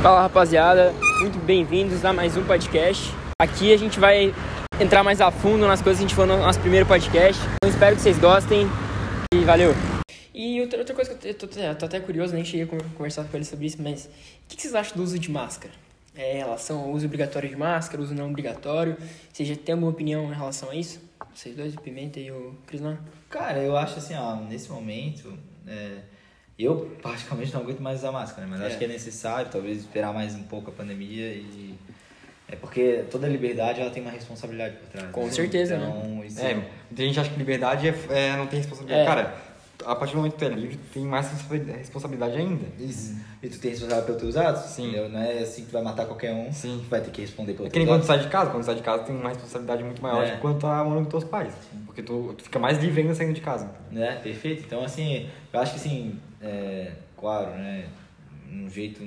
Fala rapaziada, muito bem-vindos a mais um podcast. Aqui a gente vai entrar mais a fundo nas coisas que a gente falou no nosso primeiro podcast. Então espero que vocês gostem e valeu! E outra, outra coisa que eu tô, eu tô até curioso, nem cheguei a conversar com ele sobre isso, mas o que, vocês acham do uso de máscara? É, em relação ao uso obrigatório de máscara, uso não obrigatório? Vocês já têm alguma opinião em relação a isso? Vocês dois, o Pimenta e o Crislan? Cara, eu acho assim, ó, nesse momento, é, eu particularmente não aguento mais usar máscara, né? mas É. acho que é necessário, talvez, esperar mais um pouco a pandemia e... É porque toda liberdade, ela tem uma responsabilidade por trás. Com né? certeza, então, Isso É, muita gente acha que liberdade é, é- não tem responsabilidade. É. Cara, a partir do momento que tu é livre, tu tem mais responsa- responsabilidade ainda. Isso. E tu tem responsabilidade pelos teus atos? Sim. entendeu? Não é assim que tu vai matar qualquer um. Sim. Tu vai ter que responder pelos É que nem quando tu sai de casa, quando tu sai de casa, tu tem uma responsabilidade muito maior É. de quando tu tá morando com teus pais. Porque tu, tu fica mais livre ainda saindo de casa. Né? Perfeito. Então, assim, eu acho que, assim, é, claro, né? Um jeito,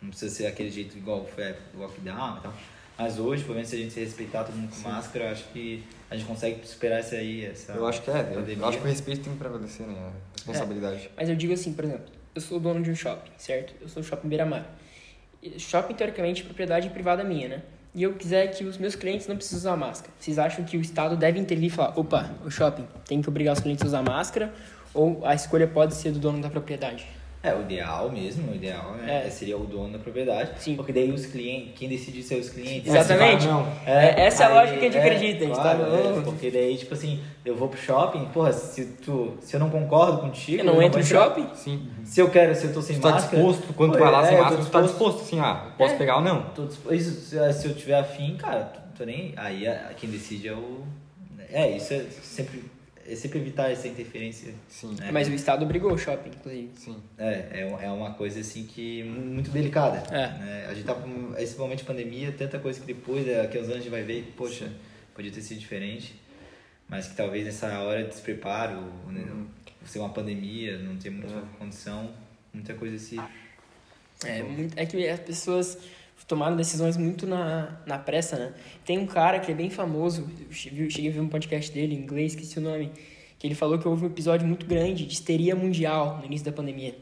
não precisa ser aquele jeito igual foi a época do lockdown e tal. Mas hoje, pelo menos, se a gente se respeitar todo mundo com máscara, eu acho que a gente consegue superar isso aí, essa Eu acho que é, eu, pandemia. eu acho que o respeito tem que prevalecer, né? A responsabilidade. Mas eu digo assim, por exemplo, eu sou dono de um shopping, certo? Eu sou o shopping Beira-Mar. Shopping, teoricamente, é propriedade privada minha, né? E eu quiser que os meus clientes não precisem usar máscara. Vocês acham que o Estado deve intervir e falar, opa, o shopping tem que obrigar os clientes a usar máscara? Ou a escolha pode ser do dono da propriedade? É, o ideal mesmo, o ideal né, É. seria o dono da propriedade. Sim. Porque daí os clientes, quem decide ser os clientes. Exatamente. vai, não. É, essa é a lógica que a gente acredita, a gente claro, tá é, porque daí, tipo assim, eu vou pro shopping, porra, se, tu, se eu não concordo contigo. Eu não vou entro no shopping? Sim. Se eu quero, se eu tô sem Tu tá máscara. disposto, quando tu vai lá é, sem eu tô máscara, tu tá disposto, assim, ah, posso É. pegar ou não? Tô disposto- isso, se se eu tiver afim, cara, tô, tô nem. Aí a- quem decide é o. É, isso é sempre. É sempre evitar essa interferência. Sim. É. Mas o Estado obrigou o shopping, inclusive. Sim. É, é, é uma coisa assim que muito delicada. É. né? A gente tá com esse momento de pandemia, tanta coisa que depois, daqui a uns anos, a gente vai ver que, poxa, podia ter sido diferente. Mas que talvez nessa hora de despreparo, né, ser uma pandemia, não ter muita condição, muita coisa se. É, muito- é que as pessoas tomaram decisões muito na, na pressa, né? Tem um cara que é bem famoso, eu cheguei a ver um podcast dele em inglês, esqueci o nome, que ele falou que houve um episódio muito grande de histeria mundial no início da pandemia.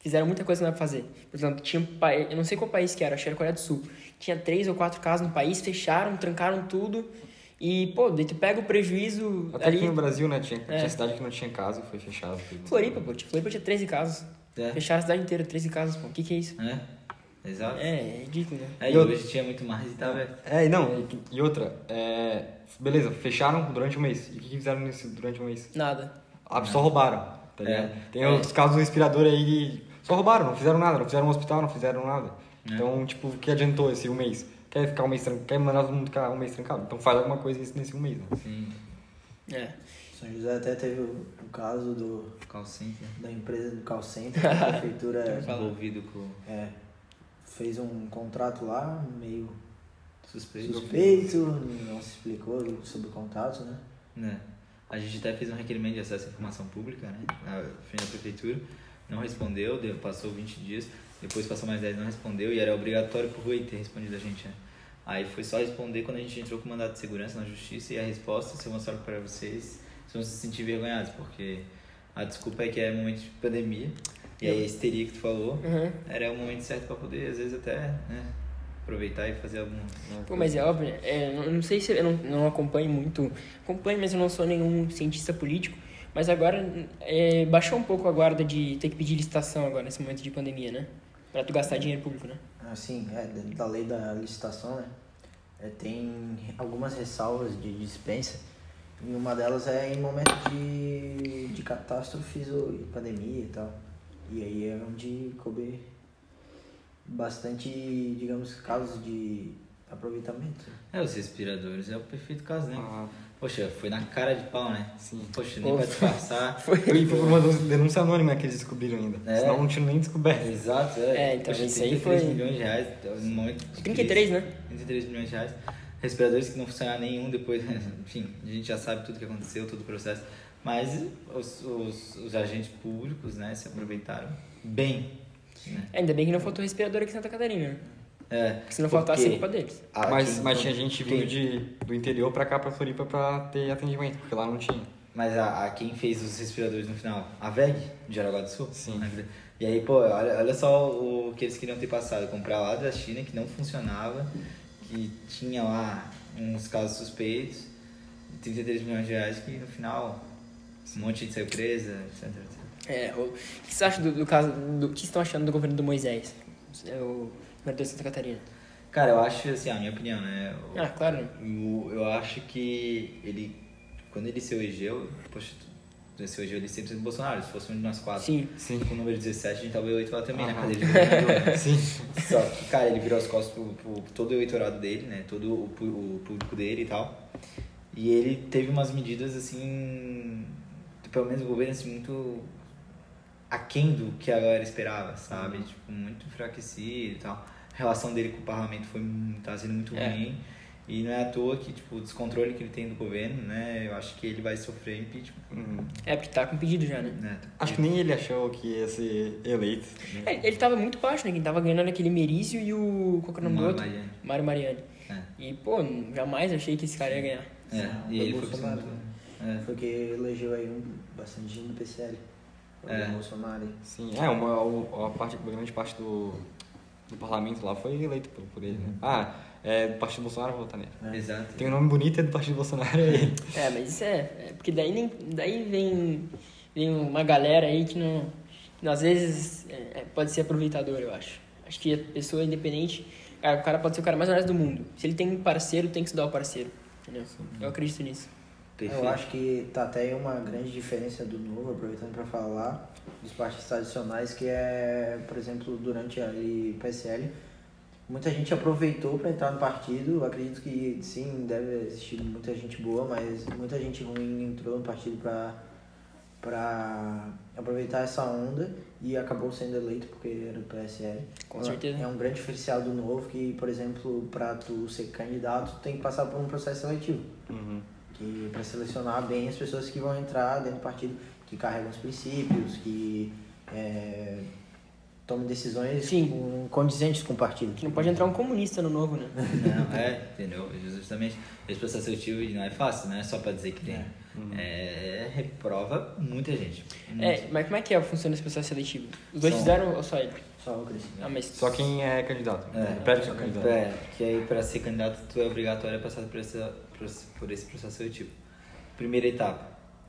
Fizeram muita coisa pra fazer. Por exemplo, tinha eu não sei qual país que era, acho que era Coreia do Sul. Tinha três ou quatro casos no país, fecharam, trancaram tudo. E, pô, daí tu pega o prejuízo Até ali. aqui no Brasil, né? Tinha, É. tinha cidade que não tinha casa, foi fechado. Floripa, pô. Floripa tinha 13 casos. É. Fecharam a cidade inteira, 13 casos, pô. O que que é isso? É, exato. É, é ridículo, né? É, e hoje tinha muito mais e tava. É, e não, e, e outra, é, beleza, fecharam durante um mês. E o que, fizeram nisso durante um mês? Nada. Ah, só roubaram, tá É. ligado? Tem É. os casos do respirador aí que só roubaram, não fizeram nada, não fizeram um hospital, não fizeram nada. É. Então, tipo, o que adiantou esse um mês? Quer ficar um mês trancado, quer mandar todo mundo ficar um mês trancado? Então faz alguma coisa nesse, nesse um mês, né? Sim, É. São José até teve o, o caso do, call center da empresa do call center, que a prefeitura envolvido com é, fez um contrato lá, meio suspeito. suspeito, não se explicou sobre o contrato, né? Né? A gente até fez um requerimento de acesso à informação pública, né? Na frente da prefeitura. Não respondeu, deu, passou 20 dias, depois passou mais 10 não respondeu e era obrigatório pro Rui ter respondido a gente, né? Aí foi só responder quando a gente entrou com o mandato de segurança na justiça e a resposta, se eu mostrar para vocês, vocês vão se sentir envergonhados, porque a desculpa é que é momento de pandemia e aí a histeria que tu falou Uhum. era o momento certo para poder, às vezes, até né, aproveitar e fazer algum. alguma Pô, mas é óbvio, é, não, não sei se eu não, não acompanho muito. Acompanho, mas eu não sou nenhum cientista político. Mas agora é, baixou um pouco a guarda de ter que pedir licitação agora nesse momento de pandemia, né? Pra tu gastar dinheiro público, né? Assim, é, dentro da lei da licitação, né? É, tem algumas ressalvas de dispensa. E uma delas é em momento de, de catástrofes ou de pandemia e tal. E aí é onde coube bastante, digamos, casos de aproveitamento. É, os respiradores é o perfeito caso, né? Ah, Poxa, foi na cara de pau, né? sim. Poxa, nem Pô, pra disfarçar. Foi. Foi uma denúncia anônima que eles descobriram ainda. É. Senão não tinham nem descoberto. Exato, é. É, então Poxa, isso aí 33 foi- milhões de reais no momento de 33, crise. né? 33 milhões de reais. Respiradores que não funcionaram nenhum depois, enfim, a gente já sabe tudo que aconteceu, todo o processo. Mas os, os, os agentes públicos, né, se aproveitaram bem. Né? Ainda bem que não faltou respirador aqui em Santa Catarina, né? É, Porque se não faltasse, é culpa deles. a- mas, mas tinha gente vindo de, do interior pra cá, pra Floripa, pra ter atendimento, porque lá não tinha. Mas a, a quem fez os respiradores no final? A VEG, de Jaraguá do Sul? Sim. A- E aí, pô, olha, olha só o que eles queriam ter passado. Comprar lá da China, que não funcionava, que tinha lá uns casos suspeitos, 33 milhões de reais, que no final um monte de gente saiu presa, etc, etc. É, o, o que você acha do, do caso. Do, o que vocês estão achando do governo do Moisés? É o governador de Santa Catarina. Cara, eu acho, assim, a minha opinião, né? o- Ah, claro. né? Eu, acho que ele, quando ele se elegeu, poxa, se elegeu ele sempre do Bolsonaro, se fosse um de nós quatro. Sim. Sim. Com o número 17, a gente tava o eleitorado também na cadeira de governador, né? Sim. Só que, cara, ele virou as costas pro, pro todo o eleitorado dele, né? Todo o, o público dele e tal. E ele teve umas medidas, assim, pelo menos o governo, assim, muito aquém do que a galera esperava, sabe? Tipo, muito enfraquecido e tal. A relação dele com o parlamento foi, tá sendo muito É. ruim. E não é à toa que, tipo, o descontrole que ele tem do governo, né? Eu acho que ele vai sofrer impeachment. Hum. É, porque tá com pedido já, né? Né? Acho que nem ele achou que ia ser eleito. né? É, ele tava muito baixo, né? Quem tava ganhando era aquele Merizio e o. Qual que é o nome do Mário outro? Mariani. Mário Mariani. É. E, pô, jamais achei que esse cara ia ganhar. É, Sim, e ele foi né? É. Foi que elegeu aí um, bastante gente do PCL. O É. Bolsonaro. aí. Sim, é, uma, uma, parte, uma grande parte do, do parlamento lá foi eleito por, por ele, né? Ah, é do Partido Bolsonaro, vou votar nele. É. Exato. Tem um nome bonito, é do Partido Bolsonaro, é ele. É, mas isso é. é porque daí, nem, daí vem, vem uma galera aí que não. que às vezes é, é, pode ser aproveitador, eu acho. Acho que a pessoa independente. Cara, o cara pode ser o cara mais honesto do mundo. Se ele tem um parceiro, tem que estudar o parceiro. Entendeu? Eu acredito nisso. Perfeito. Eu acho que tá até aí uma grande diferença do novo, aproveitando para falar, dos partidos tradicionais, que é, por exemplo, durante ali PSL, muita gente aproveitou para entrar no partido. Eu acredito que sim, deve existir muita gente boa, mas muita gente ruim entrou no partido para para aproveitar essa onda e acabou sendo eleito porque era do PSL. Com certeza. É um grande diferencial do novo que, por exemplo, para tu ser candidato, tu tem que passar por um processo seletivo Uhum. Que para selecionar bem as pessoas que vão entrar dentro do partido, que carregam os princípios, que é, tomam decisões Sim. com- condizentes com o partido. Que não pode entrar um comunista no novo, né? Não, é, entendeu? Justamente, esse processo seletivo não é fácil, não é só pra dizer que tem. É, reprova muita gente. É, mas como é que é, funciona esse processo seletivo? Os dois São- fizeram ou só ele? Só o crescimento. Ah, mas. Só quem é candidato. É, Pede ser candidato. É, que aí pra ser candidato tu é obrigatório a passar por, essa, por esse- processo seletivo. Primeira etapa,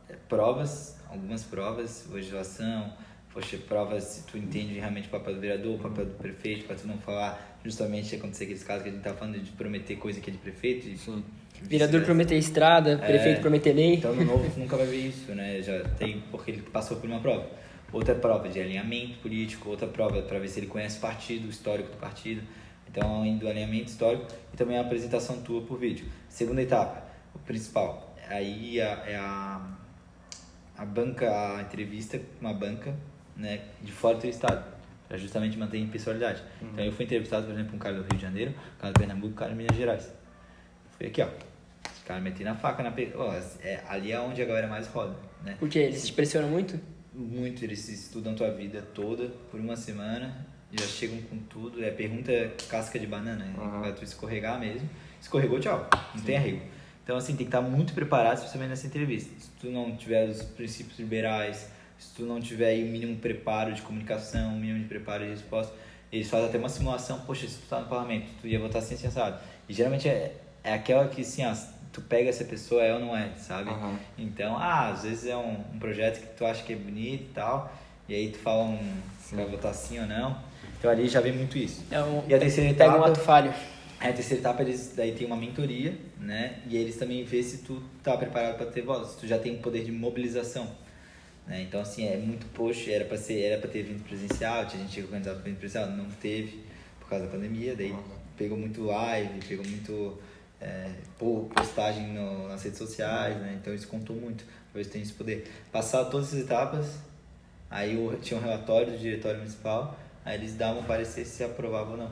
é, provas, algumas provas, legislação, poxa, provas se tu entende realmente o papel do vereador, o papel do prefeito, pra tu não falar justamente acontecer aqueles casos que a gente tá falando de prometer coisa que é de prefeito. E, Sim. Vereador prometer estrada, prefeito prometer lei. Então no novo nunca vai ver isso, né? Já tem porque ele passou por uma prova. Outra prova de alinhamento político, outra prova para ver se ele conhece o partido, o histórico do partido. Então, além do alinhamento histórico e também a apresentação tua por vídeo. Segunda etapa, o principal, aí a- é a, a banca, a entrevista com uma banca né, de fora do teu estado, para justamente manter a impessoalidade. Então, eu fui entrevistado, por exemplo, um cara do Rio de Janeiro, um cara do Pernambuco, um cara de Minas Gerais. Foi aqui, ó. Os caras metendo a faca na... Pe... Ó, é, ali é onde a galera mais roda, né? Porque eles te pressionam muito? Muito, eles estudam tua vida toda por uma semana, já chegam com tudo, é pergunta casca de banana, é Aham. pra tu escorregar mesmo. Escorregou, tchau, não tem arrego. Então, assim, tem que estar muito preparado, especialmente nessa entrevista. Se tu não tiver os princípios liberais, se tu não tiver aí o mínimo preparo de comunicação, o mínimo de preparo de resposta, eles fazem até uma simulação, poxa, se tu tá no parlamento, tu ia votar assim, sensado. E geralmente é, é aquela que, assim, ó, tu pega essa pessoa, é ou não é, sabe? Aham. Então, ah, às vezes é um, um projeto que tu acha que é bonito e tal, e aí tu fala um, se vai votar sim ou não. Então ali já vem muito isso. É um, E a terceira pega um etapa- ato falho. A terceira etapa eles daí tem uma mentoria, né? E eles também vê se tu tá preparado para ter voz, se tu já tem poder de mobilização. Né? Então assim, é muito poxa, era para ser, era para ter vindo presencial, tinha gente para vindo presencial, não teve por causa da pandemia, daí pegou muito live, pegou muito é, postagem no, nas redes sociais, né? Então isso contou muito. Talvez tenha esse poder. Passar todas as etapas, aí o, tinha um relatório do diretório municipal, aí eles davam parecer se aprovava ou não.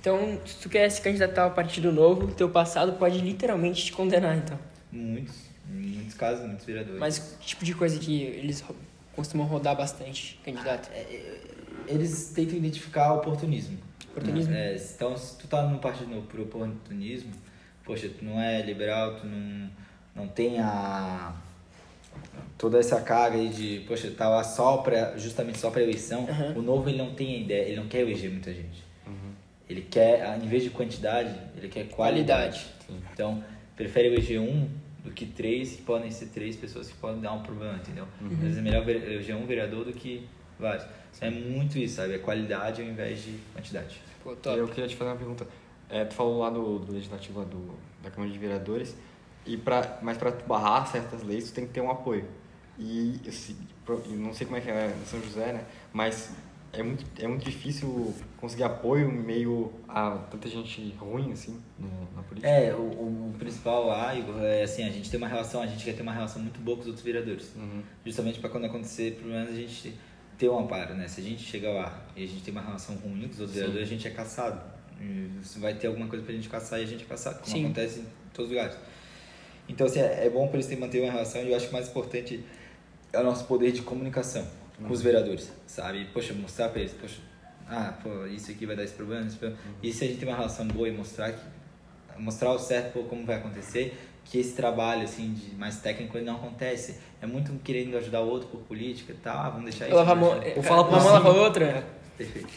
Então, se tu quer se candidatar ao Partido Novo, teu passado pode literalmente te condenar, então. Muitos, em muitos casos, muitos vereadores. Mas que tipo de coisa que eles costumam rodar bastante, candidato? É, eles tentam identificar oportunismo. Oportunismo? né? É, então, se tu tá no partido novo por oportunismo, poxa, tu não é liberal, tu não, não tem a, toda essa carga aí de, poxa, tá lá só pra, justamente só pra eleição, Uhum. o novo ele não tem ideia, ele não quer eleger muita gente. Uhum. Ele quer, em vez de quantidade, ele quer qualidade. Qualidade. Então, prefere eleger um do que três, que podem ser três pessoas que podem dar um problema, entendeu? Uhum. Às vezes é melhor ver- eleger um vereador do que vários. Então, é muito isso, sabe? É qualidade ao invés de quantidade. Pô, top. eu queria te fazer uma pergunta. É, tu falou lá do, do legislativo lá do, da Câmara de Vereadores, e pra, mas para barrar certas leis, tu tem que ter um apoio. E se- eu não sei como é que é em São José, né? Mas é muito, é muito difícil conseguir apoio em meio a tanta gente ruim, assim, na política. É, o, o- principal lá, Igor, é assim, a gente tem uma relação, a gente quer ter uma relação muito boa com os outros vereadores. Uhum. Justamente para quando acontecer problemas a gente ter um amparo, né? Se a gente chegar lá e a gente tem uma relação ruim com os outros Sim. vereadores, a gente é caçado. E Você vai ter alguma coisa pra gente caçar e a gente é caçado, como Sim. acontece em todos os lugares. Então, assim, é é bom para eles terem manter uma relação e eu acho que o mais importante é o nosso poder de comunicação com os vereadores, sabe? Poxa, mostrar para eles, poxa, ah, pô, isso aqui vai dar esse problema, esse problema. E se a gente tem uma relação boa e mostrar que mostrar ao certo pô, como vai acontecer, que esse trabalho assim de mais técnico ele não acontece. É muito um querendo ajudar o outro por política e tal, ah, vamos deixar isso. Lava a mão. vamos deixar- Ou fala por uma mão lava a outra. Perfeito.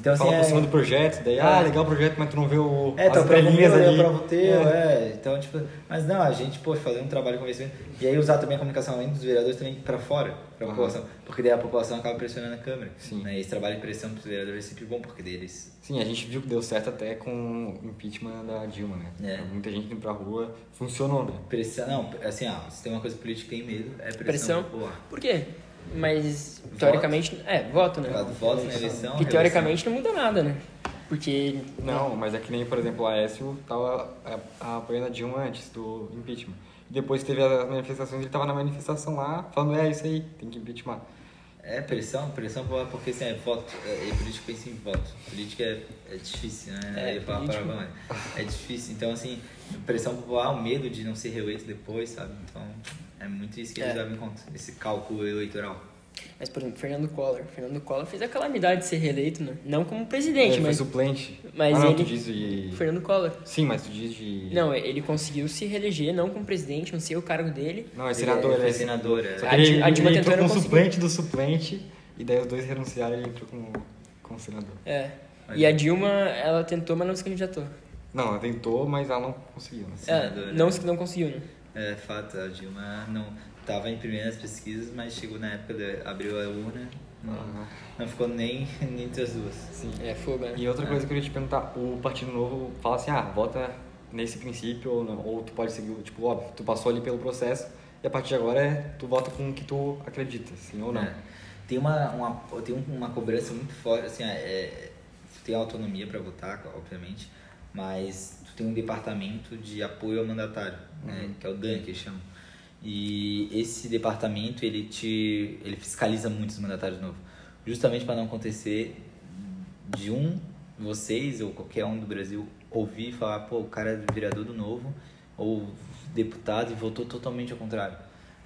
Então, assim, Fala por é... cima do projeto, daí, É. ah, legal o projeto, mas tu não vê o, É, tu as aprova o meu, entrelinhas eu aprovo o teu, É. é. Então, tipo, mas não, a gente, pô, fazer um trabalho de convencimento e aí usar também a comunicação além dos vereadores também pra fora, pra Aham. população. Porque daí a população acaba pressionando a Câmara. Sim. Né? E esse trabalho de pressão pros vereadores é sempre bom, porque deles. Sim, a gente viu que deu certo até com o impeachment da Dilma, né? É. Muita gente indo pra rua, funcionou, né? Pressão. Não, assim, ó, se tem uma coisa política que tem medo, é pressão. Pressão. popular. Por quê? Mas, teoricamente, é, voto, né? Do voto na eleição. Que teoricamente não muda nada, né? Porque. Não, mas é que nem, por exemplo, o Aécio tava é, apoiando a Dilma antes do impeachment. Depois teve as manifestações, ele tava na manifestação lá, falando, é isso aí, tem que impeachment. É, pressão, pressão popular, porque assim, é voto. É, e político pensa em voto. Política é, é difícil, né? É, político. É difícil. Então, assim, pressão popular, o medo de não ser reeleito depois, sabe? Então, é muito isso que eles É. levam em conta, esse cálculo eleitoral. Mas, por exemplo, Fernando Collor. Fernando Collor fez a calamidade de ser reeleito, né? Não como presidente, ele mas. foi suplente. mas ah, não, ele- tu diz de... Fernando Collor. Sim, mas tu diz de... Não, ele conseguiu se reeleger, não como presidente, não sei o cargo dele. Não, é Ele senador, é- ele foi é senador, é. Só A ele, a ele Dilma entrou tentou e não como conseguiu. suplente do suplente, e daí os dois renunciaram e ele entrou como, como senador. É. E a Dilma, ela tentou, mas não se candidatou. Não, ela tentou, mas ela não conseguiu, né? É, não, se- não conseguiu, né? É fato, a Dilma não estava em primeiras pesquisas, mas chegou na época, de, abriu a urna, não, Aham. não ficou nem, nem entre as duas. Sim. É fogo, né? E outra coisa que eu queria te perguntar, o Partido Novo fala assim, ah, vota nesse princípio ou não, ou tu pode seguir, tipo, óbvio, tu passou ali pelo processo e a partir de agora é, tu vota com o que tu acredita, sim ou não. É. Tem uma, uma, tem um- uma cobrança muito forte, assim, é, é, tem autonomia para votar, obviamente, mas tu tem um departamento de apoio ao mandatário, né, Uhum. que é o DAN, que eles chamam. E esse departamento, ele te ele fiscaliza muito os mandatários novos, justamente para não acontecer de um, vocês ou qualquer um do Brasil, ouvir falar, pô, o cara é vereador do Novo ou deputado e votou totalmente ao contrário.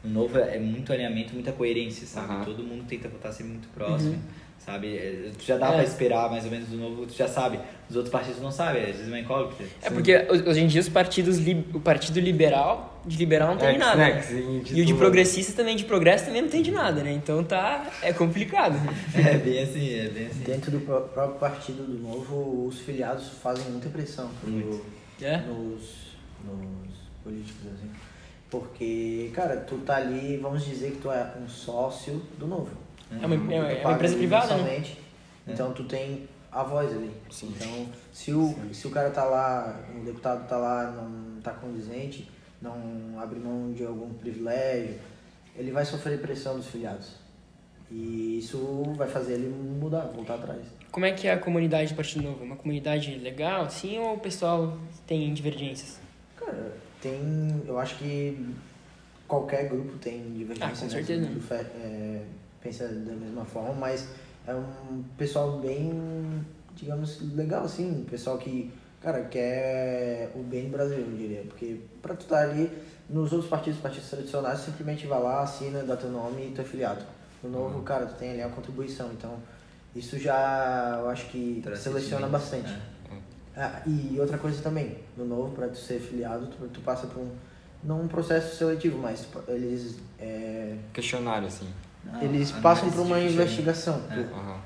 No Novo é muito alinhamento, muita coerência, sabe? Aham. Todo mundo tenta votar sempre muito próximo, sabe? É, Tu já dá É. pra esperar mais ou menos do Novo, tu já sabe. Os outros partidos não sabem, às vezes é uma incógnita. É porque ho- hoje em dia os partidos, o partido liberal, de liberal não tem de É, nada. né, né? sim, E o de progressista também, de progresso também não tem de nada, né? Então tá, é complicado. É bem assim, é bem assim. Dentro do pró- próprio partido do Novo, os filiados fazem muita pressão pro- Muito. É? nos, nos políticos, assim. Porque, cara, tu tá ali, vamos dizer que tu é um sócio do Novo. É uma, é uma- é uma empresa privada, né? mensalmente, Então tu tem a voz ali. Sim. Então, se o, se o cara tá lá, um deputado tá lá, não tá condizente, não abre mão de algum privilégio, ele vai sofrer pressão dos filiados. E isso vai fazer ele mudar, voltar atrás. Como é que é a comunidade do Partido Novo? É Uma comunidade legal, sim, ou o pessoal tem divergências? Cara, tem. Eu acho que qualquer grupo tem divergência. Ah, com né? certeza. Todo mundo fe- é, pensa da mesma forma, mas é um pessoal bem, digamos, legal, assim. Um pessoal que, cara, quer o bem do Brasil, eu diria. Porque pra tu estar ali, nos outros partidos, partidos tradicionais, simplesmente vai lá, assina, dá teu nome e tu é filiado. No novo, Uhum. cara, tu tem ali a contribuição. Então, isso já, eu acho que seleciona bastante. é. Ah, e outra coisa também, no novo, para tu ser filiado, tu, tu passa por um não um processo seletivo, mas eles, é, Questionário, assim. Não, eles passam por uma ficha investigação. É.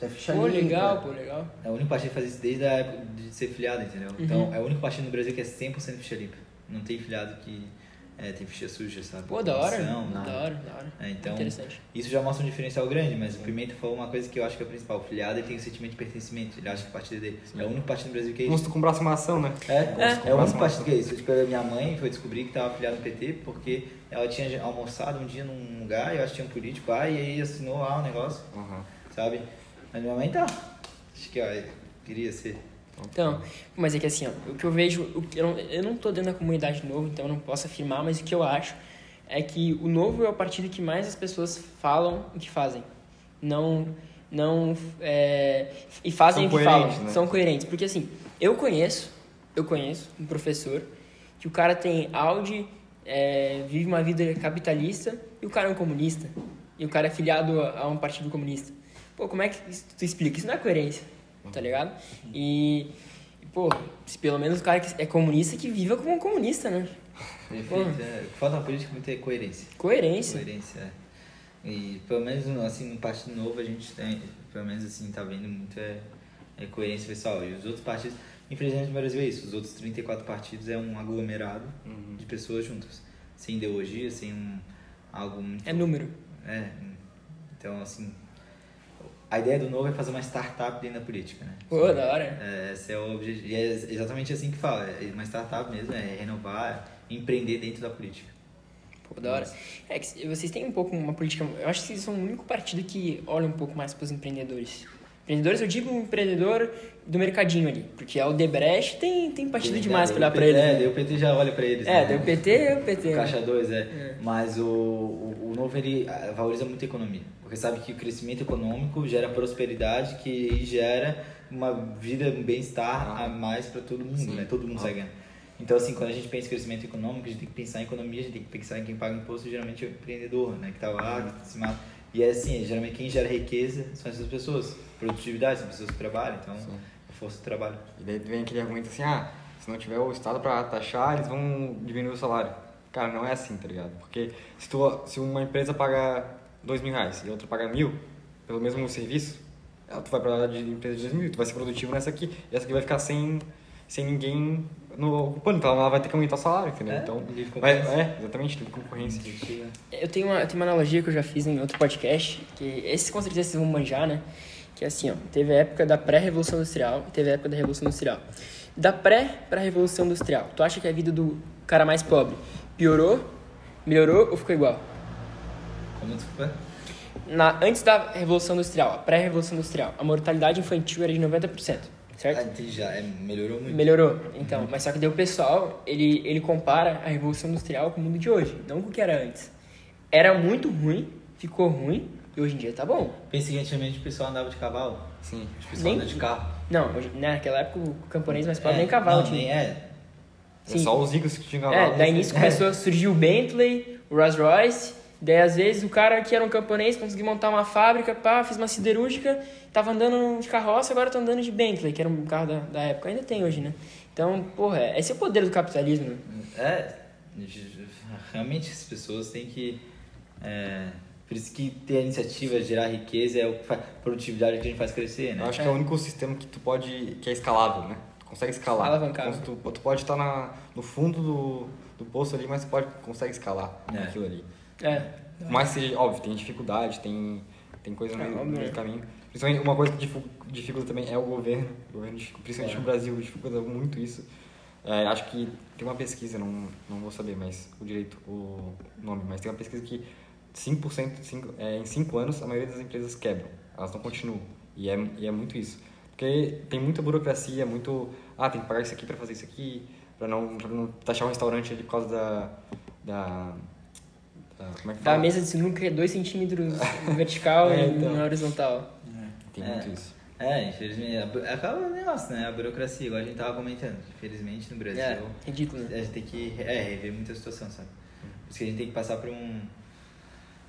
É ficha Pô, limpa. legal, pô, legal. É o único partido que faz isso desde a época de ser filiado, entendeu? Então, é o único partido no Brasil que é 100% ficha limpa. Não tem filiado que é, tem ficha suja, sabe? Pô, da hora. Da hora, da hora. É, então, Interessante. isso já mostra um diferencial grande, mas o Pimenta falou uma coisa que eu acho que é a principal. O filiado ele tem o sentimento de pertencimento. Ele acha que o partido dele é o único partido no Brasil que é Como isso. se tu comprasse uma ação, né? É, é, o único É. partido que é isso. Tipo, a minha mãe foi descobrir que estava afiliada no PT porque ela tinha almoçado um dia num lugar e eu acho que tinha um político lá e aí assinou lá o negócio, Aham. sabe? Mas minha mãe tá. Acho que, ó, queria ser. Então, mas é que assim, ó, o que eu vejo, o que- eu, não, eu não tô dentro da comunidade novo, então eu não posso afirmar, mas o que eu acho é que o novo é o partido que mais as pessoas falam e que fazem. Não. não é, e fazem São o que falam. né? São coerentes. Porque assim, eu conheço, eu conheço um professor que o cara tem Audi, é, vive uma vida capitalista e o cara é um comunista. E o cara é filiado a, a um partido comunista. Pô, como é que tu explica? Isso não é coerência, tá ligado? E, pô, se pelo menos o cara que é comunista que viva como um comunista, né? Perfeito. É, falta política é muita coerência. Coerência. Coerência, é. E pelo menos assim, no Partido Novo a gente tem, pelo menos assim, tá vendo muito é, é coerência pessoal. E os outros partidos, infelizmente no Brasil é isso, os outros 34 partidos é um aglomerado Uhum. de pessoas juntas. Sem ideologia, sem um, algo muito. É número. É, então assim. A ideia do novo é fazer uma startup dentro da política, né? Pô, da hora. É, esse é o objetivo. E é exatamente assim que fala. É uma startup mesmo, é renovar, empreender dentro da política. Pô, da hora. É que vocês têm um pouco uma política. Eu acho que vocês são o único partido que olha um pouco mais para os empreendedores. Empreendedores, eu digo um empreendedor do mercadinho ali. Porque é o Debrecht tem, tem partido demais para olhar para ele. É, daí o PT já olha pra eles. É, né? deu PT, é o PT. O né? Caixa 2, é. É. Mas o, o, o novo ele ah, valoriza muito a economia. Porque sabe que o crescimento econômico gera prosperidade, que gera uma vida, um bem-estar a mais para todo mundo, Sim. né? Todo mundo Ah. sai ganhando. Então, assim, quando a gente pensa em crescimento econômico, a gente tem que pensar em economia, a gente tem que pensar em quem paga imposto, geralmente é o empreendedor, né? Que tá lá, que se mata. E é assim, geralmente quem gera riqueza são essas pessoas. Produtividade, são pessoas que trabalham, então, Sim. a força do trabalho. E daí vem aquele argumento assim, ah, se não tiver o Estado pra taxar, eles vão diminuir o salário. Cara, não é assim, tá ligado? Porque se, tu, se uma empresa paga dois mil reais e outra paga mil, pelo mesmo serviço, ela- tu vai pra lá de empresa de dois mil, tu vai ser produtivo nessa aqui, e essa aqui vai ficar sem, sem ninguém no ocupando, então ela vai ter que aumentar o salário, entendeu? É, então, livre vai, concorrência. é, exatamente, livre concorrência. Eu tenho, uma, eu tenho uma analogia que eu já fiz em outro podcast, que esse com certeza vocês vão manjar, né? Que é assim, ó, teve a época da pré-revolução industrial e teve a época da revolução industrial. Da pré para a revolução industrial, tu acha que a vida do cara mais pobre piorou, melhorou ou ficou igual? Como desculpa? Na, antes da revolução industrial, a pré-revolução industrial, a mortalidade infantil era de 90%, Ah, certo? entendi já. É, melhorou muito. Melhorou, então. Mas só que daí o pessoal, ele, ele compara a Revolução Industrial com o mundo de hoje, não com o que era antes. Era muito ruim, ficou ruim, e hoje em dia tá bom. Pensa que antigamente o pessoal andava de cavalo. Sim. O pessoal Nem- anda de carro. Não, hoje, naquela época o camponês mais pobre É, nem cavalo não, tinha. nem é. É Sim. só os ricos que tinham É, cavalo. daí nisso começou a surgir o Bentley, o Rolls Royce, daí às vezes o cara que era um camponês conseguiu montar uma fábrica, pá, fiz uma siderúrgica, tava andando de carroça, agora tá andando de Bentley, que era um carro da, da época, ainda tem hoje, né? Então, porra, esse é o poder do capitalismo, né? É, realmente as pessoas têm que. é, por isso que ter a iniciativa, gerar riqueza é o que faz produtividade que a gente faz crescer, né? Eu acho que é o único sistema que tu pode, que é escalável, né? Tu consegue escalar. Alavancável. Tu, tu pode estar na, no fundo do, do poço ali, mas tu pode, consegue escalar É. aquilo ali. É. Que seja, óbvio, tem dificuldade, tem, tem coisa no É, meio, no meio do caminho. Principalmente uma coisa que dificu- dificulta também é o governo. O governo, principalmente É. no Brasil, dificulta muito isso. É, acho que tem uma pesquisa, não, não vou saber mais o direito, o nome, mas tem uma pesquisa que 5%, cinco, é, em 5 anos, a maioria das empresas quebram. Elas não continuam. E é, e é muito isso. Porque tem muita burocracia, muito... Ah, tem que pagar isso aqui para fazer isso aqui, para não, pra não taxar um restaurante ali por causa da... da, é que Da fala? mesa de sinuca é 2 centímetros vertical É, e então. na horizontal. Tem É. muito isso. É, infelizmente, a bu- acaba o negócio, né? A burocracia, igual a gente tava comentando. Infelizmente no Brasil, É, ridículo, né? a gente tem que é, rever muita situação, sabe? Por isso que a gente tem que passar por um.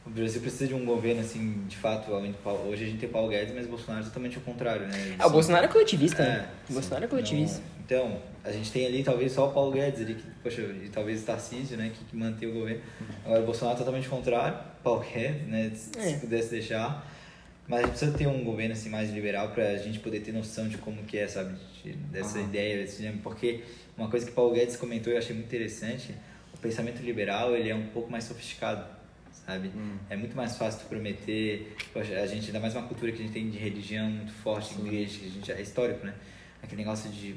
O Brasil precisa de um governo, assim, de fato, além do Paulo. Hoje a gente tem Paulo Guedes, mas o Bolsonaro é totalmente o contrário, né? Ah, o Bolsonaro é coletivista, né? sim. O Bolsonaro é coletivista. Então, então, a gente tem ali talvez só o Paulo Guedes ali, que, poxa, e talvez o Tarcísio, né, que, que mantém o governo. Agora o Bolsonaro é totalmente o contrário, Paulo Guedes, né, se, É. se pudesse deixar. Mas a gente precisa ter um governo assim mais liberal pra gente poder ter noção de como que é, sabe, de- dessa Aham. ideia, desse porque uma coisa que Paulo Guedes comentou e eu achei muito interessante, o pensamento liberal, ele é um pouco mais sofisticado, sabe? Hum. É muito mais fácil tu prometer, poxa, a gente ainda mais uma cultura que a gente tem de religião muito forte, de igreja, que a gente é histórico, né? Aquele negócio de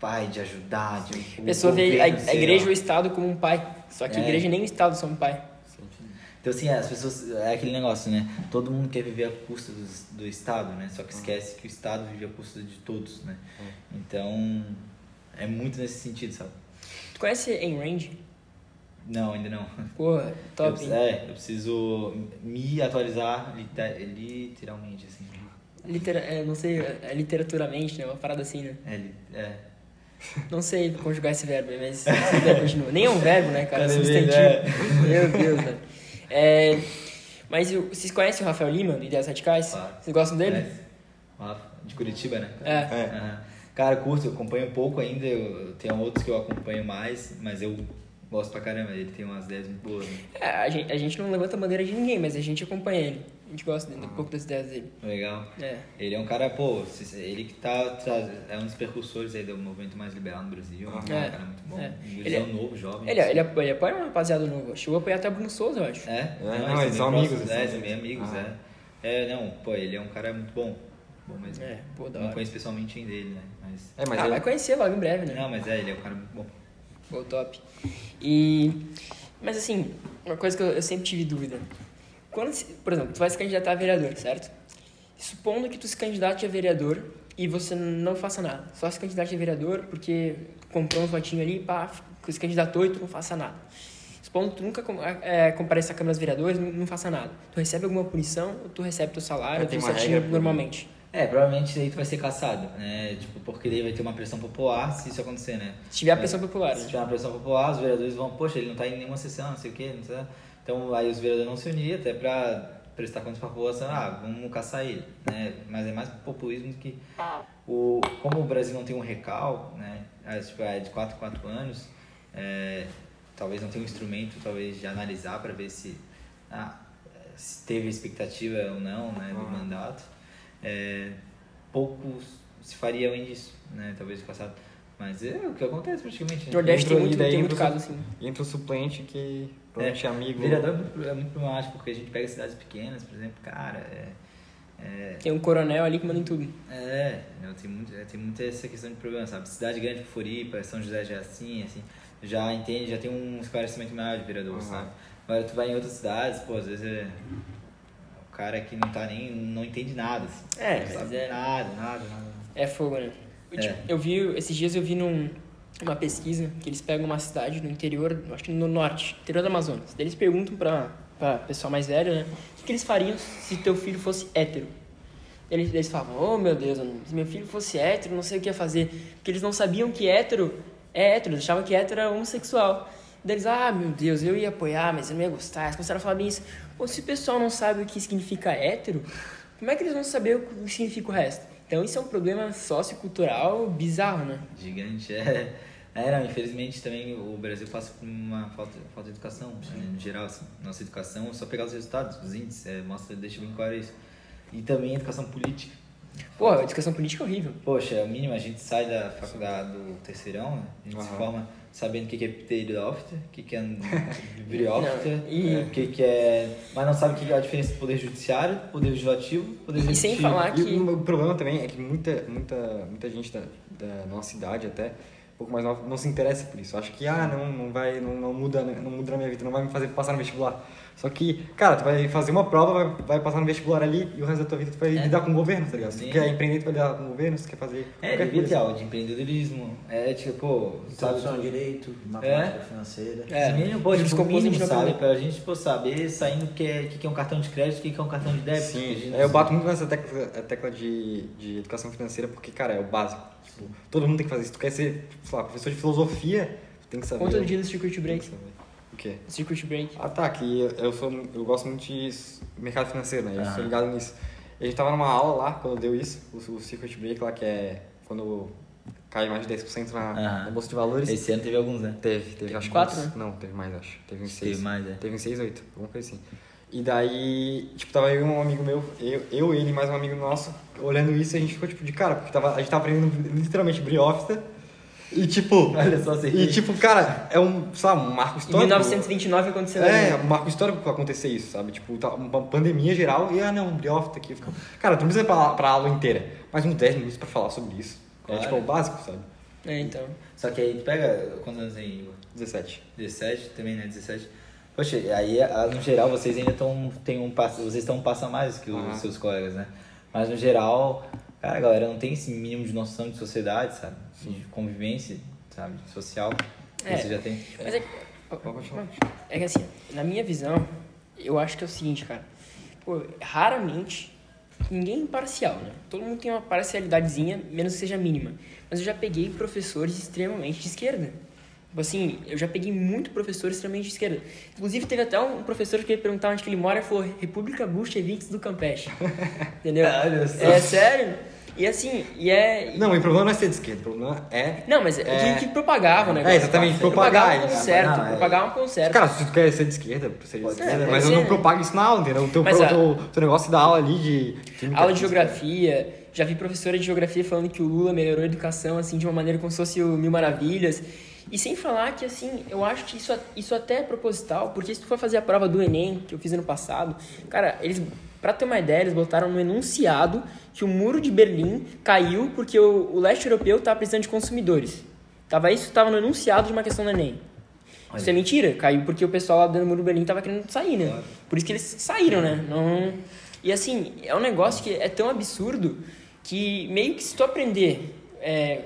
pai, de ajudar, de A pessoa vê a, a igreja e o Estado como um pai. Só que a É. igreja nem o Estado são um pai. Então, assim, as pessoas. É aquele negócio, né? Todo mundo quer viver a custa do, do Estado, né? Só que esquece que o Estado vive a custa de todos, né? Então, é muito nesse sentido, sabe? Tu conhece Ayn Rand? Não, ainda não. Pô, Eu, top, preciso- hein? é, eu preciso me atualizar liter- literalmente, assim. Litera, é, não sei, é, literaturamente, né? Uma parada assim, né? É, é. Não sei conjugar esse verbo, mas esse verbo continua. Nem é um verbo, né, cara? É Cadê substantivo. ele? Meu Deus, velho. É, mas vocês conhecem o Rafael Lima, do Ideias Radicais? Claro. Vocês gostam dele? De Curitiba, né? É. É. Aham. Cara, curto, eu acompanho pouco ainda, eu tenho outros que eu acompanho mais, mas eu gosto pra caramba, ele tem umas ideias muito boas, né? É, a, gente, a gente não levanta a bandeira de ninguém, mas a gente acompanha ele. A gente gosta de, um pouco das ideias dele. Legal. É. Ele é um cara, pô, ele que tá, traz- é um dos percursores aí do movimento mais liberal no Brasil, é um É, cara muito bom, é. um Ele é- gurizão novo, jovem. Ele, ele, apoia, ele apoia uma rapaziada nova. Chegou a apoiar até o Bruno Souza, eu acho. É, não, eles são amigos, próximos, eles É, são amigos, Ah. é. É, não, pô, ele é um cara muito bom, bom mesmo. É, pô, da Não hora. conheço pessoalmente ainda ele, né, mas... É, mas ah, ele- vai conhecer logo em breve, né? Não, mas é, ele é um cara muito bom. Pô, top. E. Mas assim, uma coisa que eu, eu sempre tive dúvida. Quando, por exemplo, tu vai se candidatar a vereador, certo? Supondo que tu se candidate a vereador e você não faça nada. Só se candidate a vereador porque comprou um votinho ali, pá, se candidatou e tu não faça nada. Supondo que tu nunca com- é, compareça à Câmara dos Vereadores, não, não faça nada. Tu recebe alguma punição ou tu recebe teu salário, É, regra pra- normalmente? É, provavelmente aí tu vai ser caçado, né, tipo, porque daí vai ter uma pressão popular se isso acontecer, né. Se tiver a pressão popular. Se né? tiver uma pressão popular, os vereadores vão, poxa, ele não tá em nenhuma sessão, não sei o quê, não sei. Então aí os vereadores vão se unir até pra prestar contas pra população, ah, vamos caçar ele, né? Mas é mais populismo do que o como o Brasil não tem um recal, né? É, tipo, é de 4 em 4 anos, é, talvez não tenha um instrumento, talvez de analisar para ver se ah, se teve expectativa ou não, né, do Ah. mandato. É, pouco se faria além disso, né? Talvez no passado. Mas é o que acontece praticamente. né? Nordeste tem Entrou- muito, tem muito caso assim. E entra o suplente que é amigo. Vereador é muito, é muito problemático, porque a gente pega cidades pequenas, por exemplo, cara, é. É, Tem um coronel ali que manda em tudo. é não, tem, muito, é, tem muita essa questão de problema, sabe? Cidade grande, tipo Floripa, São José já é assim, assim, já entende, já tem um esclarecimento maior de vereador, Uhum. sabe? Agora tu vai em outras cidades, pô, às vezes é. O cara que não tá nem. não entende nada, assim. É, não mas sabe é- nada, nada, nada. É fogo, né? Eu, tipo, É. eu vi, esses dias eu vi num, uma pesquisa que eles pegam uma cidade no interior, acho que no norte, interior do Amazonas. Daí eles perguntam pra, pra pessoal mais velho, né? O que, que eles fariam se teu filho fosse hétero? Eles, eles falavam, oh meu Deus, se meu filho fosse hétero, não sei o que ia fazer. Porque eles não sabiam que hétero é hétero, eles achavam que hétero era homossexual. Daí eles, ah meu Deus, eu ia apoiar, mas eu não ia gostar. Eles começaram a falar bem isso. Pô, se o pessoal não sabe o que significa hétero, como é que eles vão saber o que significa o resto? Então isso é um problema sociocultural bizarro, né? Gigante, é. É, não, infelizmente também o Brasil passa por uma falta, falta de educação, né, no geral, assim. Nossa educação, só pegar os resultados, os índices, é, mostra, deixa bem claro isso. E também a educação política. Pô, a educação política é horrível. Poxa, é o mínimo, a gente sai da faculdade do terceirão, né? a gente se Aham. forma sabendo o que que é pteridófita, o que que é briófita, e- o que que é... Mas não sabe o que é a diferença do poder judiciário, poder legislativo, poder E sem executivo. falar E que- o o problema também é que muita, muita, muita gente da, da nossa idade até, um pouco mais nova, não se interessa por isso. Acha que, ah, não, não vai, não, não muda, não muda na minha vida, não vai me fazer passar no vestibular. Só que, cara, tu vai fazer uma prova, vai, vai passar no vestibular ali e o resto da tua vida tu vai lidar com o governo, tá ligado? Se Sim. tu quer empreender, tu vai lidar com o governo, se tu quer fazer É, devia ter coisa. aula de empreendedorismo, é tipo, pô, sabe... Introdução ao direito, matemática financeira. É. É. Mínimo, pô, tipo, a mínimo, gente não sabe? Pra gente pô, saber saindo o que é, que é um cartão de crédito, o que é um cartão de débito. Sim, gente é, eu bato muito nessa tecla, tecla de, de educação financeira porque, cara, é o básico. Tipo, todo mundo tem que fazer isso. Tu quer ser, sei lá, professor de filosofia, tu tem que saber. Do dia do circuit Tem break. que saber. O quê? Circuit Break. Ah tá, que eu- eu sou eu gosto muito de mercado financeiro, né? Eu Aham. sou ligado nisso. A gente tava numa aula lá, quando deu isso, o, o Circuit Break lá, que é quando cai mais de 10% na, Aham. na Bolsa de Valores. Esse ano teve alguns, né? Teve, teve acho que quatro, uns- Não, teve mais, acho. Teve em Teve seis. mais, é. Teve em seis, oito, alguma coisa assim. E daí, tipo, tava eu e um amigo meu, eu, eu ele mais um amigo nosso, olhando isso e a gente ficou, tipo, de cara, porque tava, a gente tava aprendendo literalmente briófita. E tipo. Olha só, você E tipo, cara, é um, sabe, um marco Em histórico. 1929 aconteceu. É, um marco histórico pra acontecer isso, sabe? Tipo, tá uma pandemia geral e, ah, não, briófita aqui. Fica... Cara, tu não precisa ir pra, pra aula inteira, mas uns 10 minutos pra falar sobre isso. Claro. É tipo o básico, sabe? É, então. Só que aí tu pega. Quantos anos aí, Igor? 17. 17 também, né? 17. Poxa, aí ah, no geral vocês ainda estão. Tem um passo. Vocês estão um passo a mais que os Ah. seus colegas, né? Mas no geral, cara, a galera não tem esse mínimo de noção de sociedade, sabe? De convivência, sabe? Social. É. Você já tem. Mas é, é que assim, na minha visão, eu acho que é o seguinte, cara. Pô, raramente ninguém é imparcial, né? Todo mundo tem uma parcialidadezinha, menos que seja mínima. Mas eu já peguei professores extremamente de esquerda. Tipo assim, eu já peguei muito professor extremamente de esquerda. Inclusive, teve até um professor que ia perguntar onde que ele mora e falou República Bolcheviques do Campeche. Entendeu? Olha só. É sério. E assim, e é... Não, o problema não é ser de esquerda, o problema é. Não, mas é, É. que, que propagava o negócio. É, exatamente, propagava propagar com isso. certo, Não, é- propagava com certo. Cara, se tu quer ser de esquerda, seja de esquerda, ser, mas eu não ser. propago isso na aula, entendeu? O teu, Mas pro- teu, teu negócio da aula ali de. Aula de geografia, já vi professora de geografia falando que o Lula melhorou a educação, assim, de uma maneira como se fosse o Mil Maravilhas. E sem falar que, assim, eu acho que isso, isso até é proposital, porque se tu for fazer a prova do Enem, que eu fiz ano passado, cara, eles, pra ter uma ideia, eles botaram no enunciado que o muro de Berlim caiu porque o, o leste europeu tá precisando de consumidores. Tava isso, tava no enunciado de uma questão do Enem. Isso é mentira, caiu porque o pessoal lá do Muro do Berlim tava querendo sair, né? Por isso que eles saíram, né? Não... E assim, é um negócio que é tão absurdo que meio que se tu aprender é,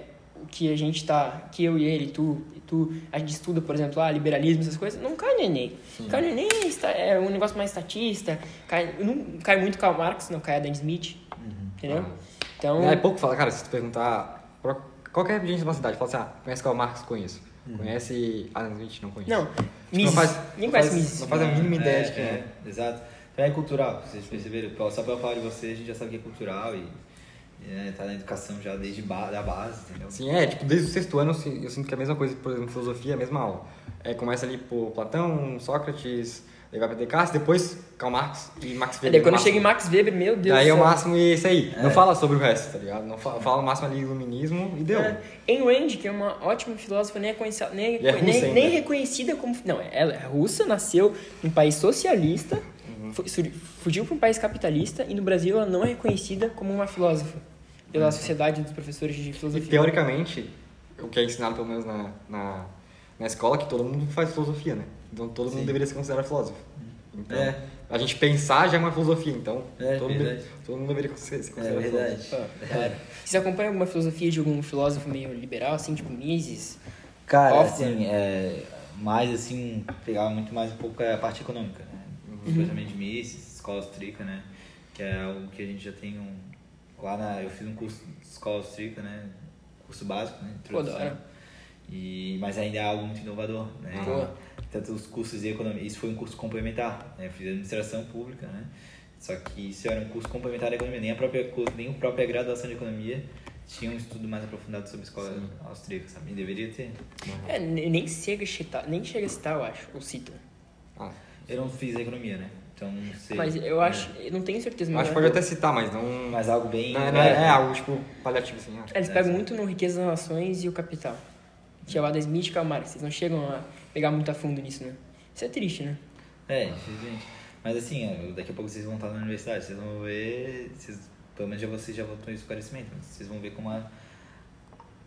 que a gente tá, que eu e ele, tu, e tu, a gente estuda, por exemplo, ah, liberalismo, essas coisas, não cai no Enem. Cai no Enem é é um negócio mais estatista, cai, não cai muito Karl Marx, não cai Adam Smith, entendeu? Então, É pouco fala, cara, se tu perguntar pra qualquer gente da cidade, fala assim, ah, conhece Karl Marx? Conheço. Conhece Adam Smith? Não conheço. não, Tipo, Mises, não faz, ninguém conhece faz, Mises. não faz a mínima ideia de quem é. é. Exato. Então é cultural, vocês perceberam? Só pela falar de vocês, a gente já sabe que é cultural e, né, tá na educação já desde ba da base, entendeu? Sim, é, tipo, desde o sexto ano eu si- eu sinto que é a mesma coisa, por exemplo, filosofia é a mesma aula. É, começa ali por Platão, Sócrates, aí vai pra Descartes, depois Karl Marx e Max É, Weber. daí quando chega em. Max Weber, meu Deus Daí é do o céu. máximo e isso aí. Não fala sobre o resto, tá ligado? Não fala, fala o máximo ali iluminismo e deu. É. Ayn Rand, que é uma ótima filósofa, nem é, conhecida, nem, é russa nem, nem reconhecida como. Não, ela é russa, nasceu num país socialista, fugiu para um país capitalista e no Brasil ela não é reconhecida como uma filósofa pela Sociedade dos Professores de Uhum. E Filosofia. teoricamente, o que é ensinado pelo menos na, na, na escola, é que todo mundo faz filosofia, né? Então todo mundo Sim. deveria se considerar filósofo. Então, É. a gente pensar já é uma filosofia, então É, todo, mundo, todo mundo deveria se É considerar verdade. filósofo. Claro. Vocês acompanham alguma filosofia de algum filósofo meio liberal, assim, tipo Mises? Cara, Hoffman. assim, é, mais assim, pegava muito mais um pouco a parte econômica, né? Especialmente Mises, escola austríaca, né? Que é algo que a gente já tem um... Lá na... Eu fiz um curso de escola austríaca, né? Curso básico, né? Da hora. E, mas ainda é algo muito inovador, né? Pô. Tanto os cursos de economia... Isso foi um curso complementar, né? Eu fiz administração pública, né? Só que isso era um curso complementar de economia. Nem a própria, nem a própria graduação de economia tinha um estudo mais aprofundado sobre a escola austríaca, sabe? E deveria ter. É, ne- nem chega a citar, nem chega a citar, eu acho, ou cita. Ah, Eu não fiz economia, né? Então não sei. Mas eu acho, eu não tenho certeza, mas acho que pode até citar, mas não. Mas algo bem. não, é- não é, é algo tipo paliativo assim. ah. Eles pegam muito no Riqueza das Nações e o Capital. Que é o Adam Smith e o Marx. Eles não chegam a pegar muito a fundo nisso, né? Isso é triste, né? É, infelizmente. Mas assim, daqui a pouco vocês vão estar na universidade, vocês vão ver. Vocês, pelo menos já vocês já vão ter esse esclarecimento, mas vocês vão ver como a,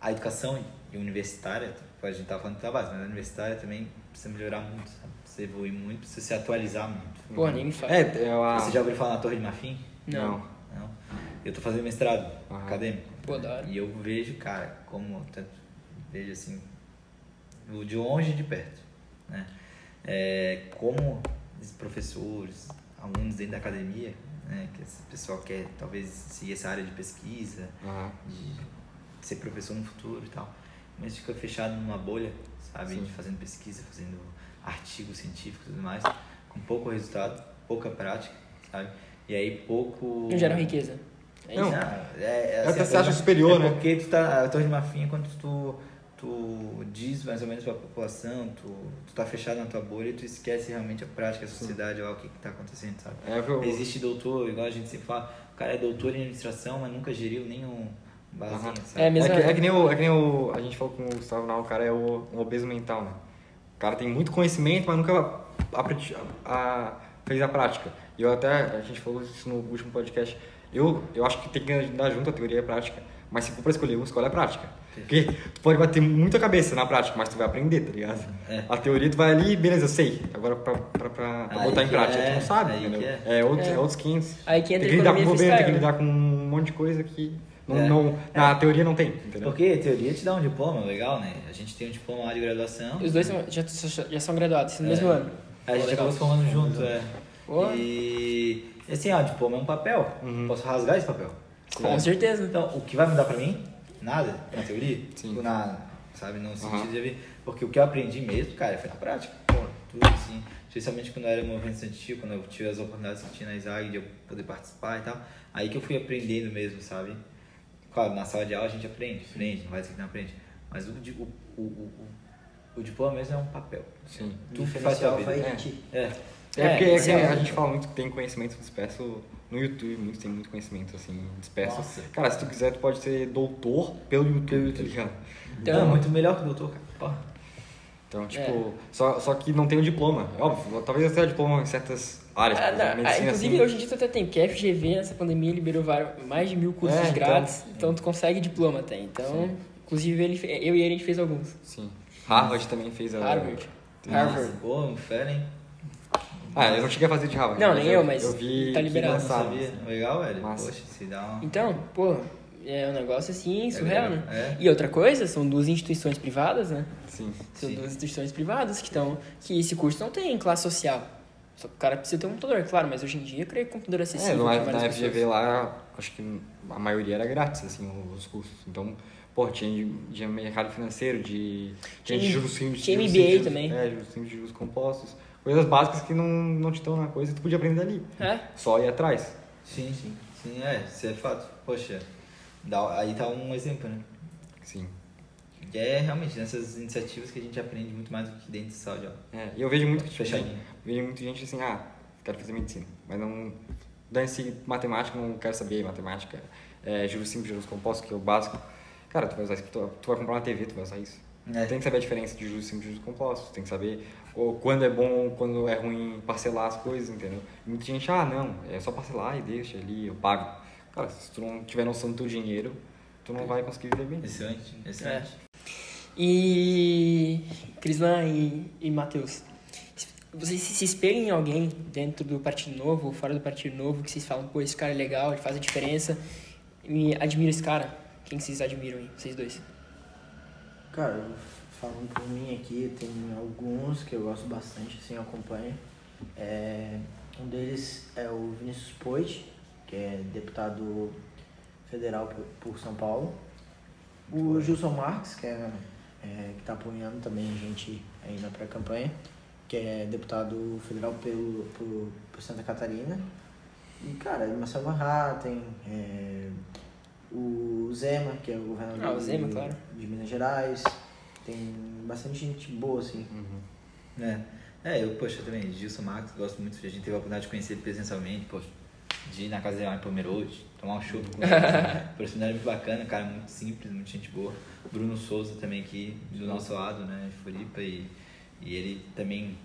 a educação universitária, a gente tá falando da base, mas a universitária também precisa melhorar muito, sabe? Precisa evoluir muito, precisa se atualizar muito. Porra, nem me fala. É, é a. Você já ouviu falar na Torre de Marfim? Não. Não. Eu tô fazendo mestrado Aham. acadêmico. Pô, da hora. E eu vejo, cara, como tanto vejo assim, o de longe e de perto, né? É, como os professores, alunos dentro da academia, né, que esse pessoal quer talvez seguir essa área de pesquisa, Aham. de ser professor no futuro e tal, mas fica fechado numa bolha, sabe, Sim. de fazendo pesquisa, fazendo artigos científicos e tudo mais, com pouco resultado, pouca prática, sabe? E aí pouco. Não gera riqueza. É Não. isso. É, é, Até a você acha superior, é né? Porque tu tá. A Torre de Marfim é quando tu, tu diz mais ou menos pra população, tu, tu tá fechado na tua bolha e tu esquece realmente a prática, a sociedade, ó, o que, que tá acontecendo, sabe? É, eu, Existe doutor, igual a gente sempre fala, o cara é doutor em administração, mas nunca geriu nenhum barzinho, Aham. sabe? É mesmo. É que, é que nem o, é que nem o. A gente falou com o Gustavo Nau, o cara é o, um obeso mental, né? O cara tem muito conhecimento, mas nunca aprendi- a- fez a prática. E eu até, a gente falou isso no último podcast. Eu, eu acho que tem que andar junto a teoria e a prática. Mas se for pra escolher um, escolhe a prática. Porque tu pode bater muita cabeça na prática, mas tu vai aprender, tá ligado? É. A teoria tu vai ali, beleza, eu sei. Agora pra, pra, pra, pra botar em prática, é, tu não sabe, aí entendeu? que É, outros, É. é. outros 500. Aí que Tem entra que lidar com o governo, tem que freestyle, lidar com um monte de coisa que não, É. não, na teoria não tem, entendeu? Porque teoria te dá um diploma, legal, né? A gente tem um diploma lá de graduação. Os dois já, já são graduados no É. mesmo ano. A gente acabou se formando junto, é. Pô. E assim, ó, diploma é um papel. Uhum. Posso rasgar esse papel? Com certeza. Então, o que vai mudar pra mim? Nada, na teoria. Sim. Tipo, nada, sabe? No sentido Aham. de ver. Porque o que eu aprendi mesmo, cara, foi na prática. Pô, tudo assim. Especialmente quando eu era movimento estudantil, quando eu tive as oportunidades que tinha na ISAG de eu poder participar e tal. Aí que eu fui aprendendo mesmo, sabe? Claro, na sala de aula a gente aprende, aprende, não vai dizer que não aprende. Mas o, o, o, o, o, o diploma mesmo é um papel. Sim. Tu O faz tua diferencial vida. vai É. É. É, É, porque é que é- a gente fala muito que tem conhecimento disperso no YouTube, muitos tem muito conhecimento assim, disperso. Nossa. Cara, se tu quiser, tu pode ser doutor pelo YouTube, tá ligado? Então- Não, muito melhor que o doutor, cara. Porra. Então, tipo, só, só que não tem o diploma. É óbvio, talvez até diploma em certas áreas, Ah, não, exemplo, ah, medicina, inclusive, assim. hoje em dia tu até tem, porque a FGV nessa pandemia liberou vários, mais de mil cursos É, então. grátis, então tu consegue diploma até. Então, inclusive, ele, eu e ele a gente fez alguns. Sim. Harvard também fez a... Harvard. Tem- Harvard. Pô, um fera, hein? Ah, eu não cheguei a fazer de Harvard. Não, nem eu, mas Eu vi tá liberado. Lançaram, sabia. Legal, velho. Massa. Poxa, se dá um... Então, pô, é um negócio assim, surreal, legal. né? É. E outra coisa, são duas instituições privadas, né? Sim. São Sim. duas instituições privadas que estão. que esse curso não tem classe social. Só que o cara precisa ter um computador, claro, mas hoje em dia eu creio que computador É, acessível no, pra na várias FGV pessoas. lá, acho que a maioria era grátis, assim, os cursos. Então, pô, tinha de, de mercado financeiro, de... Tinha de juros simples. tinha juros MBA simples, também. É, juros simples de juros compostos. Coisas básicas que não, não te estão na coisa e tu podia aprender ali. É? Só ir atrás. Sim, sim. Sim, é. Isso é fato. Poxa, dá, aí tá um exemplo, né? Sim. E é realmente nessas iniciativas que a gente aprende muito mais do que dentro de sala de aula. É, e eu vejo muito que tipo, Fechadinho. Vejo muita gente assim, ah, quero fazer medicina, mas não dane-se matemática, não quero saber matemática, é, juros simples, juros compostos, que é o básico. Cara, tu vai usar isso, tu, tu vai comprar uma TV, tu vai usar isso. É. Tu tem que saber a diferença de juros simples e juros compostos, tem que saber ou, quando é bom, quando é ruim parcelar as coisas, entendeu? Muita gente, ah, não, é só parcelar e deixa ali, eu pago. Cara, se tu não tiver noção do teu dinheiro, tu não vai conseguir viver bem. Excelente, excelente. E. Crislan e, e Matheus, vocês se espelham em alguém dentro do Partido Novo ou fora do Partido Novo que vocês falam, pô, esse cara é legal, ele faz a diferença. Me admiro esse cara. Quem que vocês admiram aí, vocês dois? Cara, falando por mim aqui, tem alguns que eu gosto bastante, assim, eu acompanho. É, um deles é o Vinícius Poit, que é deputado federal por, por São Paulo. O Gilson Marques, que é, é, que está apoiando também a gente aí na pré-campanha, que é deputado federal pelo, por, por Santa Catarina. E, cara, Marcelo Van tem é, o Zema, que é o governador Ah, o Zema, de, claro. de Minas Gerais. Tem bastante gente boa, assim. Uhum. É. É, eu, poxa, também, Gilson Marcos, gosto muito, a gente teve a oportunidade de conhecer ele presencialmente, poxa, de ir na casa dele lá em Pomerode, tomar um chopp com ele. A oportunidade muito bacana, cara, muito simples, muito gente boa. Bruno Souza também aqui, do nosso lado, né, de Floripa, e, e ele também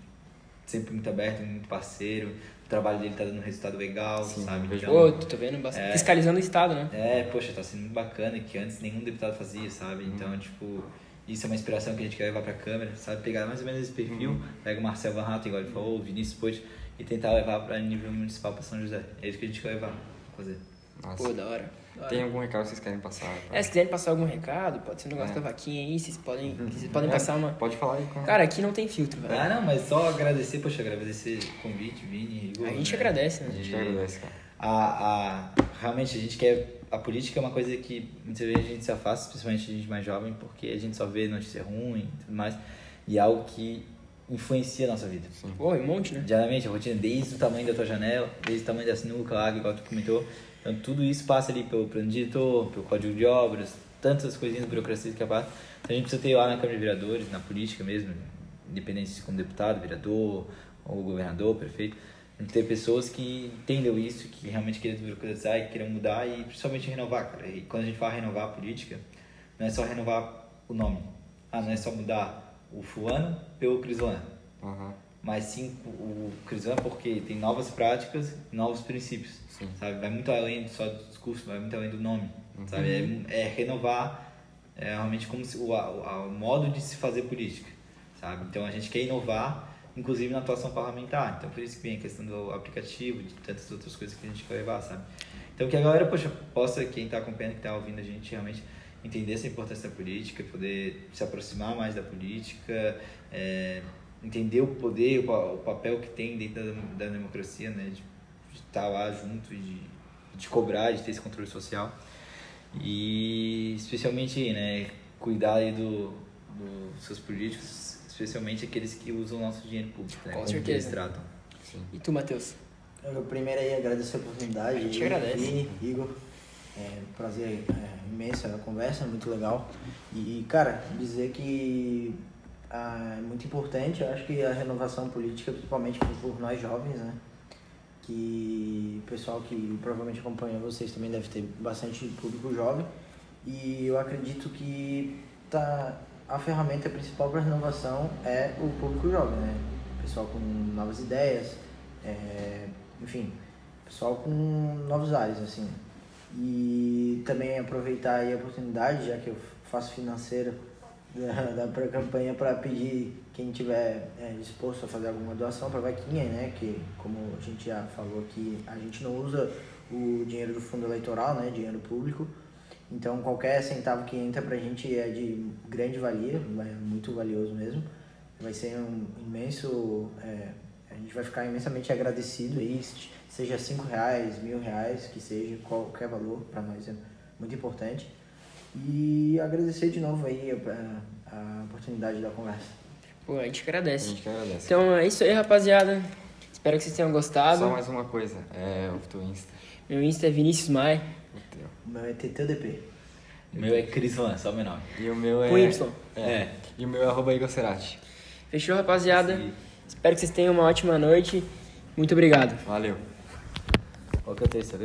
sempre muito aberto, muito parceiro, o trabalho dele tá dando um resultado legal, Sim, sabe? vejo Pô, tô vendo bastante. É. Fiscalizando o Estado, né? É, poxa, tá sendo muito bacana, que antes nenhum deputado fazia, sabe? Uhum. Então, tipo, isso é uma inspiração que a gente quer levar pra câmera, sabe? Pegar mais ou menos esse perfil, Uhum. pega o Marcel Van Hatten, igual ele falou, o Vinícius Poit, e tentar levar pra nível municipal pra São José. É isso que a gente quer levar, fazer. Nossa. Pô, da hora. Tem algum recado que vocês querem passar? É, se quiserem passar algum recado, pode ser um negócio É. da vaquinha aí, vocês podem, vocês podem É, passar uma. Pode falar aí. Com... Cara, aqui não tem filtro, velho. Ah, não, mas só agradecer, poxa, agradecer o convite, Vini, Igor. A gente né? agradece, né? a gente E- agradece, cara. a, a, realmente a gente quer. A política é uma coisa que muitas vezes a gente se afasta, principalmente a gente mais jovem, porque a gente só vê notícia ruim e tudo mais. E é algo que influencia a nossa vida. Pô, um monte, né? Diariamente, a rotina, desde o tamanho da tua janela, desde o tamanho da sinuca lá, igual tu comentou. Então, tudo isso passa ali pelo plano diretor, pelo código de obras, tantas coisinhas, burocracias que passa. Então, a gente precisa ter lá na Câmara de Vereadores, na política mesmo, independente se como deputado, vereador, ou governador, prefeito, a gente ter pessoas que entendam isso, que realmente queiram desburocratizar e queiram mudar e principalmente renovar, cara. E quando a gente fala renovar a política, não é só renovar o nome. Ah, não é só mudar o fulano pelo Crislano Aham. Mas sim o- o Crisan porque tem novas práticas, novos princípios, Sim. sabe? Vai muito além só do discurso, vai muito além do nome, sabe? É, é renovar é, realmente como se, o, a- o modo de se fazer política, sabe? Então a gente quer inovar, inclusive na atuação parlamentar. Então por isso que vem a questão do aplicativo, de tantas outras coisas que a gente quer levar, sabe? Então que a galera, poxa, possa, quem está acompanhando, que está ouvindo a gente, realmente entender essa importância da política, poder se aproximar mais da política, é, entender o poder, o, pa- o papel que tem dentro da, da democracia, né? De, de estar lá junto e de, de cobrar, de ter esse controle social. E especialmente, né, cuidar aí do, dos seus políticos, especialmente aqueles que usam o nosso dinheiro público, né? Com como que certeza. eles tratam. Sim. E tu, Matheus? Eu primeiro aí agradecer a oportunidade. A gente agradece. Vini, Igor. É um prazer é, imenso a conversa, muito legal. E, cara, dizer que ah, é muito importante, eu acho que a renovação política, principalmente por, nós jovens, né? Que o pessoal que provavelmente acompanha vocês também deve ter bastante público jovem. E eu acredito que tá, a ferramenta principal para renovação é o público jovem, né? Pessoal com novas ideias, é, enfim, pessoal com novos ares, assim. E também aproveitar a oportunidade, já que eu faço financeira da, da pré-campanha, para pedir quem tiver é, disposto a fazer alguma doação para a vaquinha, né? Que, como a gente já falou aqui, a gente não usa o dinheiro do fundo eleitoral, né? Dinheiro público. Então, qualquer centavo que entra pra gente é de grande valia, é muito valioso mesmo. Vai ser um imenso. é, a gente vai ficar imensamente agradecido aí, se- seja cinco reais, mil reais, que seja qualquer valor, para nós é muito importante. E agradecer de novo aí a, a oportunidade da conversa. Pô, a gente A agradece. gente que agradece. Então é isso aí, rapaziada. Espero que vocês tenham gostado. Só mais uma coisa, é o teu Insta. Meu Insta é Vinícius Mai, O teu. O meu é TTDP. O meu é Crislan, só o meu nome. E o meu é. com Y. É. E o meu é arroba Igor Cerati. Fechou, rapaziada? Sim. Espero que vocês tenham uma ótima noite. Muito obrigado. Valeu. Qual que é o texto?